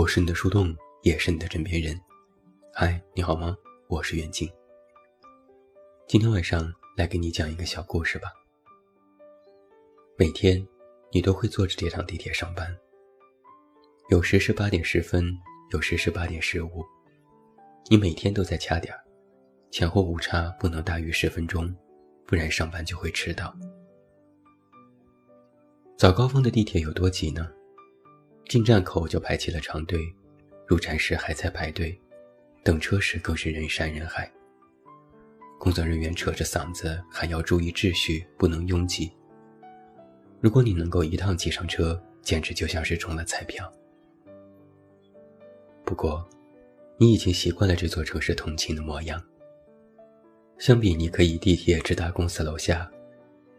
我是你的树洞，也是你的枕边人。嗨，你好吗？我是袁静。今天晚上来给你讲一个小故事吧。每天，你都会坐着这趟地铁上班。有时是八点十分，有时是八点十五。你每天都在掐点儿，前后误差不能大于十分钟，不然上班就会迟到。早高峰的地铁有多挤呢？进站口就排起了长队，入站时还在排队，等车时更是人山人海。工作人员扯着嗓子喊要注意秩序，不能拥挤。如果你能够一趟挤上车，简直就像是中了彩票。不过，你已经习惯了这座城市通勤的模样。相比你可以地铁直达公司楼下。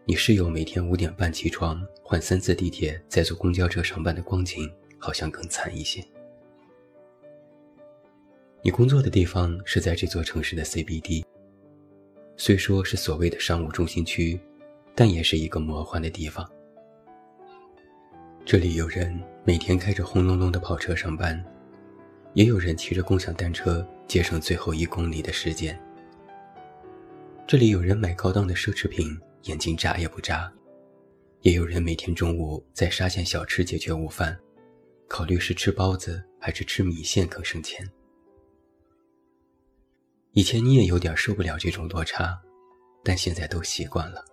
你室友每天五点半起床，换三次地铁，再坐公交车上班的光景，好像更惨一些。你工作的地方是在这座城市的 CBD，虽说是所谓的商务中心区，但也是一个魔幻的地方。这里有人每天开着轰隆隆的跑车上班，也有人骑着共享单车节省最后一公里的时间。这里有人买高档的奢侈品。眼睛眨也不眨，也有人每天中午在沙县小吃解决午饭，考虑是吃包子还是吃米线更省钱。以前你也有点受不了这种落差，但现在都习惯了。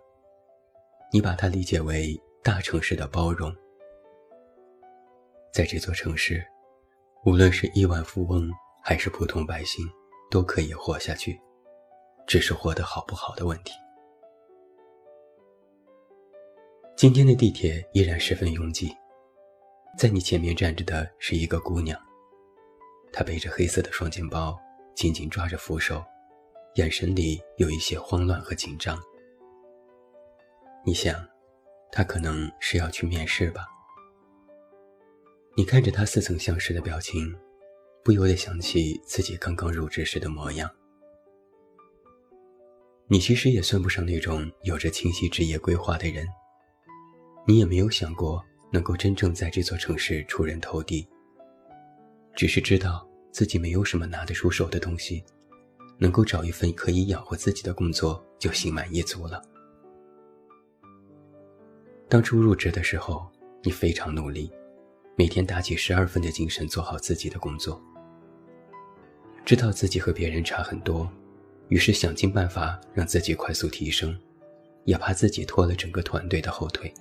你把它理解为大城市的包容。在这座城市，无论是亿万富翁还是普通百姓，都可以活下去，只是活得好不好的问题。今天的地铁依然十分拥挤，在你前面站着的是一个姑娘，她背着黑色的双肩包，紧紧抓着扶手，眼神里有一些慌乱和紧张。你想，她可能是要去面试吧？你看着她似曾相识的表情，不由得想起自己刚刚入职时的模样。你其实也算不上那种有着清晰职业规划的人。你也没有想过能够真正在这座城市出人头地，只是知道自己没有什么拿得出手的东西，能够找一份可以养活自己的工作就心满意足了。当初入职的时候，你非常努力，每天打起十二分的精神做好自己的工作，知道自己和别人差很多，于是想尽办法让自己快速提升，也怕自己拖了整个团队的后腿。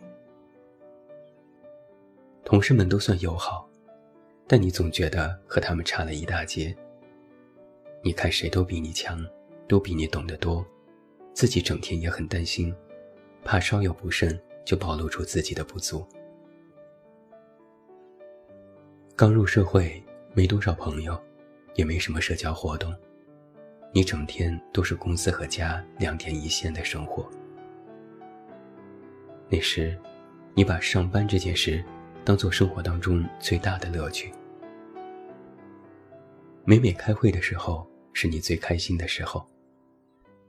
同事们都算友好，但你总觉得和他们差了一大截。你看谁都比你强，都比你懂得多，自己整天也很担心，怕稍有不慎就暴露出自己的不足。刚入社会，没多少朋友，也没什么社交活动，你整天都是公司和家两点一线的生活。那时，你把上班这件事。当做生活当中最大的乐趣。每每开会的时候，是你最开心的时候，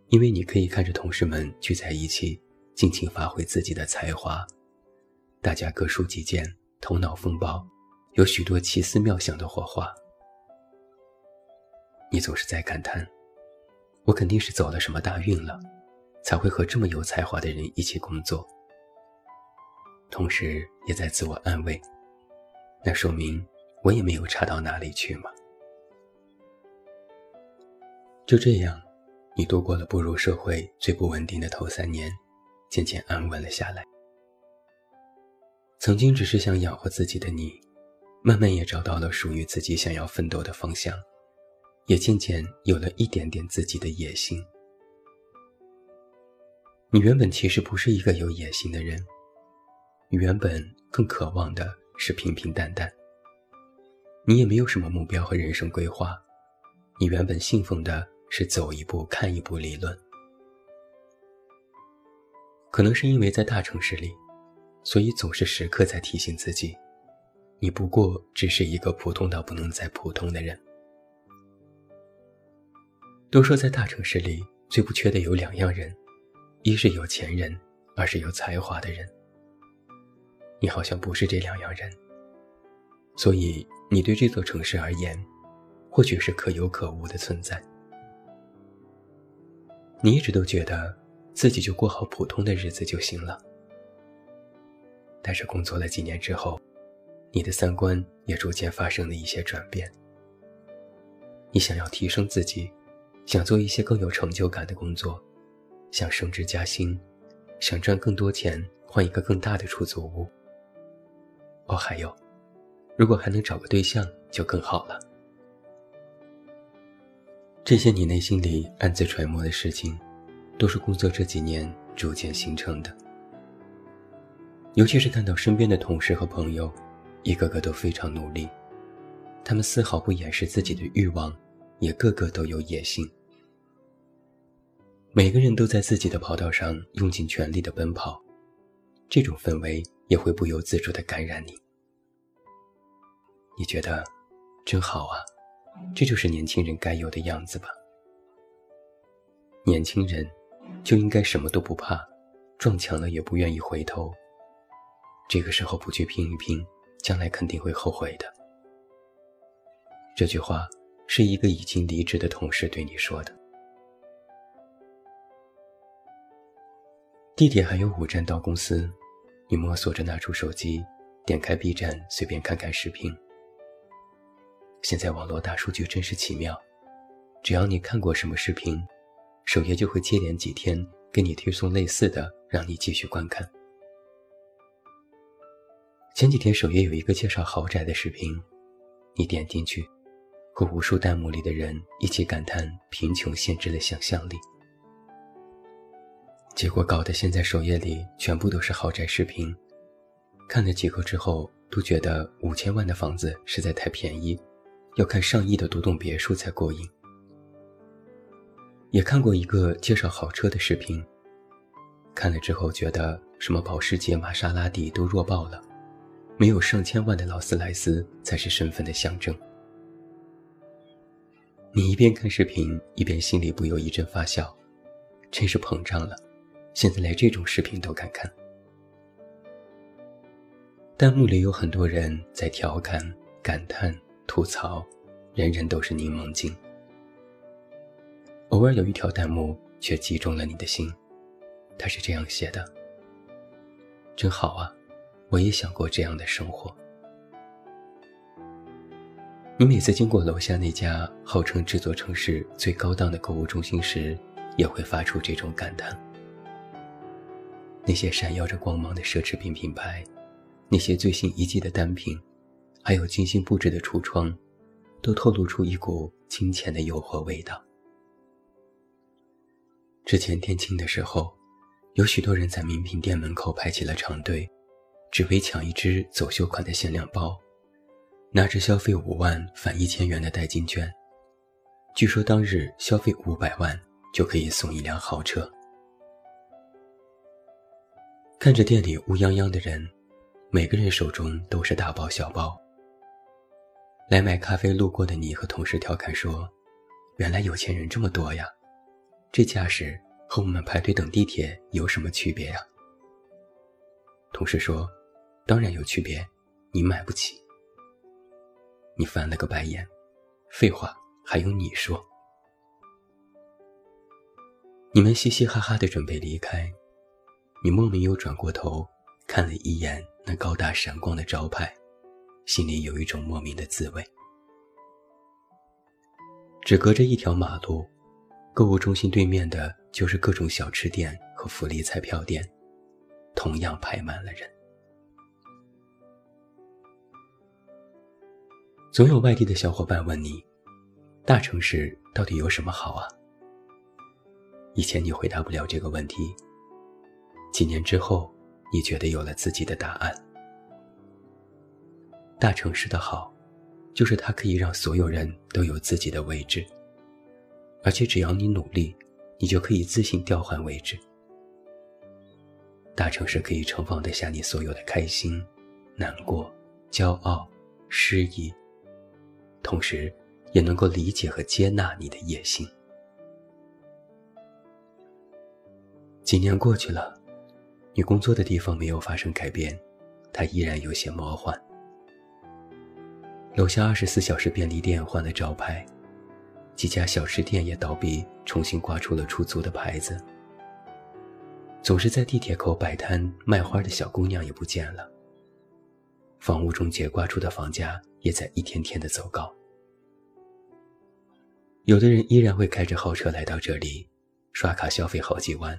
因为你可以看着同事们聚在一起，尽情发挥自己的才华，大家各抒己见，头脑风暴，有许多奇思妙想的火花。你总是在感叹：“我肯定是走了什么大运了，才会和这么有才华的人一起工作。”同时也在自我安慰，那说明我也没有差到哪里去嘛。就这样，你度过了步入社会最不稳定的头三年，渐渐安稳了下来。曾经只是想养活自己的你，慢慢也找到了属于自己想要奋斗的方向，也渐渐有了一点点自己的野心。你原本其实不是一个有野心的人。你原本更渴望的是平平淡淡，你也没有什么目标和人生规划，你原本信奉的是走一步看一步理论。可能是因为在大城市里，所以总是时刻在提醒自己，你不过只是一个普通到不能再普通的人。都说在大城市里最不缺的有两样人，一是有钱人，二是有才华的人。你好像不是这两样人，所以你对这座城市而言，或许是可有可无的存在。你一直都觉得自己就过好普通的日子就行了，但是工作了几年之后，你的三观也逐渐发生了一些转变。你想要提升自己，想做一些更有成就感的工作，想升职加薪，想赚更多钱，换一个更大的出租屋。哦，还有，如果还能找个对象就更好了。这些你内心里暗自揣摩的事情，都是工作这几年逐渐形成的。尤其是看到身边的同事和朋友，一个个都非常努力，他们丝毫不掩饰自己的欲望，也个个都有野心。每个人都在自己的跑道上用尽全力的奔跑，这种氛围也会不由自主的感染你。你觉得真好啊！这就是年轻人该有的样子吧。年轻人就应该什么都不怕，撞墙了也不愿意回头。这个时候不去拼一拼，将来肯定会后悔的。这句话是一个已经离职的同事对你说的。地铁还有五站到公司，你摸索着拿出手机，点开 B 站，随便看看视频。现在网络大数据真是奇妙，只要你看过什么视频，首页就会接连几天给你推送类似的，让你继续观看。前几天首页有一个介绍豪宅的视频，你点进去，和无数弹幕里的人一起感叹贫穷限制了想象力。结果搞得现在首页里全部都是豪宅视频，看了几个之后都觉得五千万的房子实在太便宜。要看上亿的独栋别墅才过瘾。也看过一个介绍豪车的视频，看了之后觉得什么保时捷、玛莎拉蒂都弱爆了，没有上千万的劳斯莱斯才是身份的象征。你一边看视频，一边心里不由一阵发笑，真是膨胀了，现在连这种视频都敢看。弹幕里有很多人在调侃、感叹。吐槽，人人都是柠檬精。偶尔有一条弹幕却击中了你的心，他是这样写的：“真好啊，我也想过这样的生活。”你每次经过楼下那家号称这座城市最高档的购物中心时，也会发出这种感叹。那些闪耀着光芒的奢侈品品牌，那些最新一季的单品。还有精心布置的橱窗，都透露出一股金钱的诱惑味道。之前店庆的时候，有许多人在名品店门口排起了长队，只为抢一只走秀款的限量包，拿着消费五万返一千元的代金券。据说当日消费五百万就可以送一辆豪车。看着店里乌泱泱的人，每个人手中都是大包小包。来买咖啡路过的你和同事调侃说：“原来有钱人这么多呀，这架势和我们排队等地铁有什么区别呀？”同事说：“当然有区别，你买不起。”你翻了个白眼，废话还用你说？你们嘻嘻哈哈的准备离开，你莫名又转过头看了一眼那高大闪光的招牌。心里有一种莫名的滋味。只隔着一条马路，购物中心对面的就是各种小吃店和福利彩票店，同样排满了人。总有外地的小伙伴问你：“大城市到底有什么好啊？”以前你回答不了这个问题，几年之后，你觉得有了自己的答案。大城市的好，就是它可以让所有人都有自己的位置，而且只要你努力，你就可以自行调换位置。大城市可以盛放得下你所有的开心、难过、骄傲、失意，同时也能够理解和接纳你的野心。几年过去了，你工作的地方没有发生改变，它依然有些魔幻。楼下二十四小时便利店换了招牌，几家小吃店也倒闭，重新挂出了出租的牌子。总是在地铁口摆摊卖花的小姑娘也不见了。房屋中介挂出的房价也在一天天的走高。有的人依然会开着豪车来到这里，刷卡消费好几万，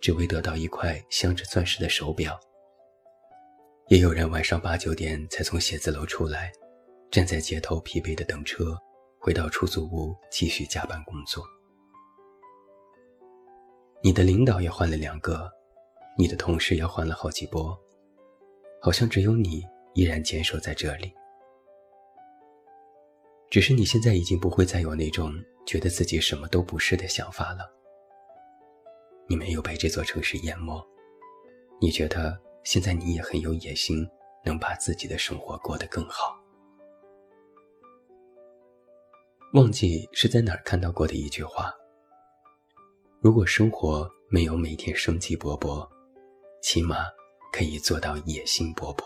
只为得到一块镶着钻石的手表。也有人晚上八九点才从写字楼出来，站在街头疲惫的等车，回到出租屋继续加班工作。你的领导也换了两个，你的同事也换了好几波，好像只有你依然坚守在这里。只是你现在已经不会再有那种觉得自己什么都不是的想法了。你没有被这座城市淹没，你觉得现在你也很有野心，能把自己的生活过得更好。忘记是在哪儿看到过的一句话：如果生活没有每天生机勃勃，起码可以做到野心勃勃。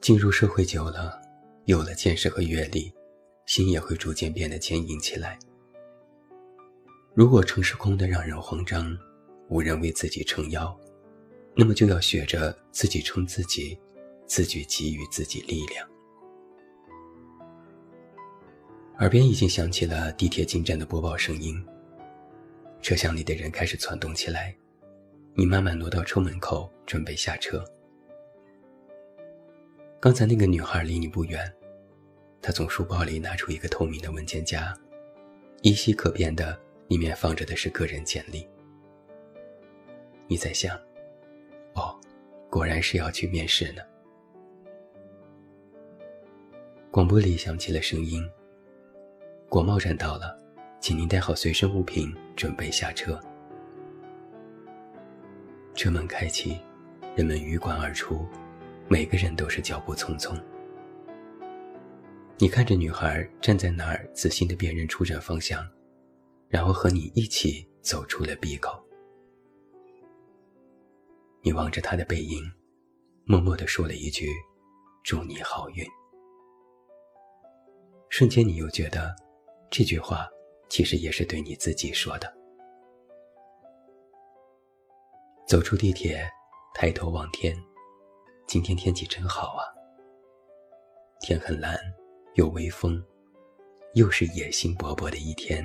进入社会久了，有了见识和阅历，心也会逐渐变得坚硬起来。如果城市空得让人慌张，无人为自己撑腰，那么就要学着自己撑自己，自觉给予自己力量。耳边已经响起了地铁进站的播报声音，车厢里的人开始攒动起来，你慢慢挪到车门口，准备下车。刚才那个女孩离你不远，她从书包里拿出一个透明的文件夹，依稀可辨的，里面放着的是个人简历。你在想，哦，果然是要去面试呢。广播里响起了声音：“国贸站到了，请您带好随身物品，准备下车。”车门开启，人们鱼贯而出。每个人都是脚步匆匆。你看着女孩站在那儿，仔细的辨认出站方向，然后和你一起走出了闭口。你望着他的背影，默默的说了一句：“祝你好运。”瞬间，你又觉得，这句话其实也是对你自己说的。走出地铁，抬头望天。今天天气真好啊！天很蓝，有微风，又是野心勃勃的一天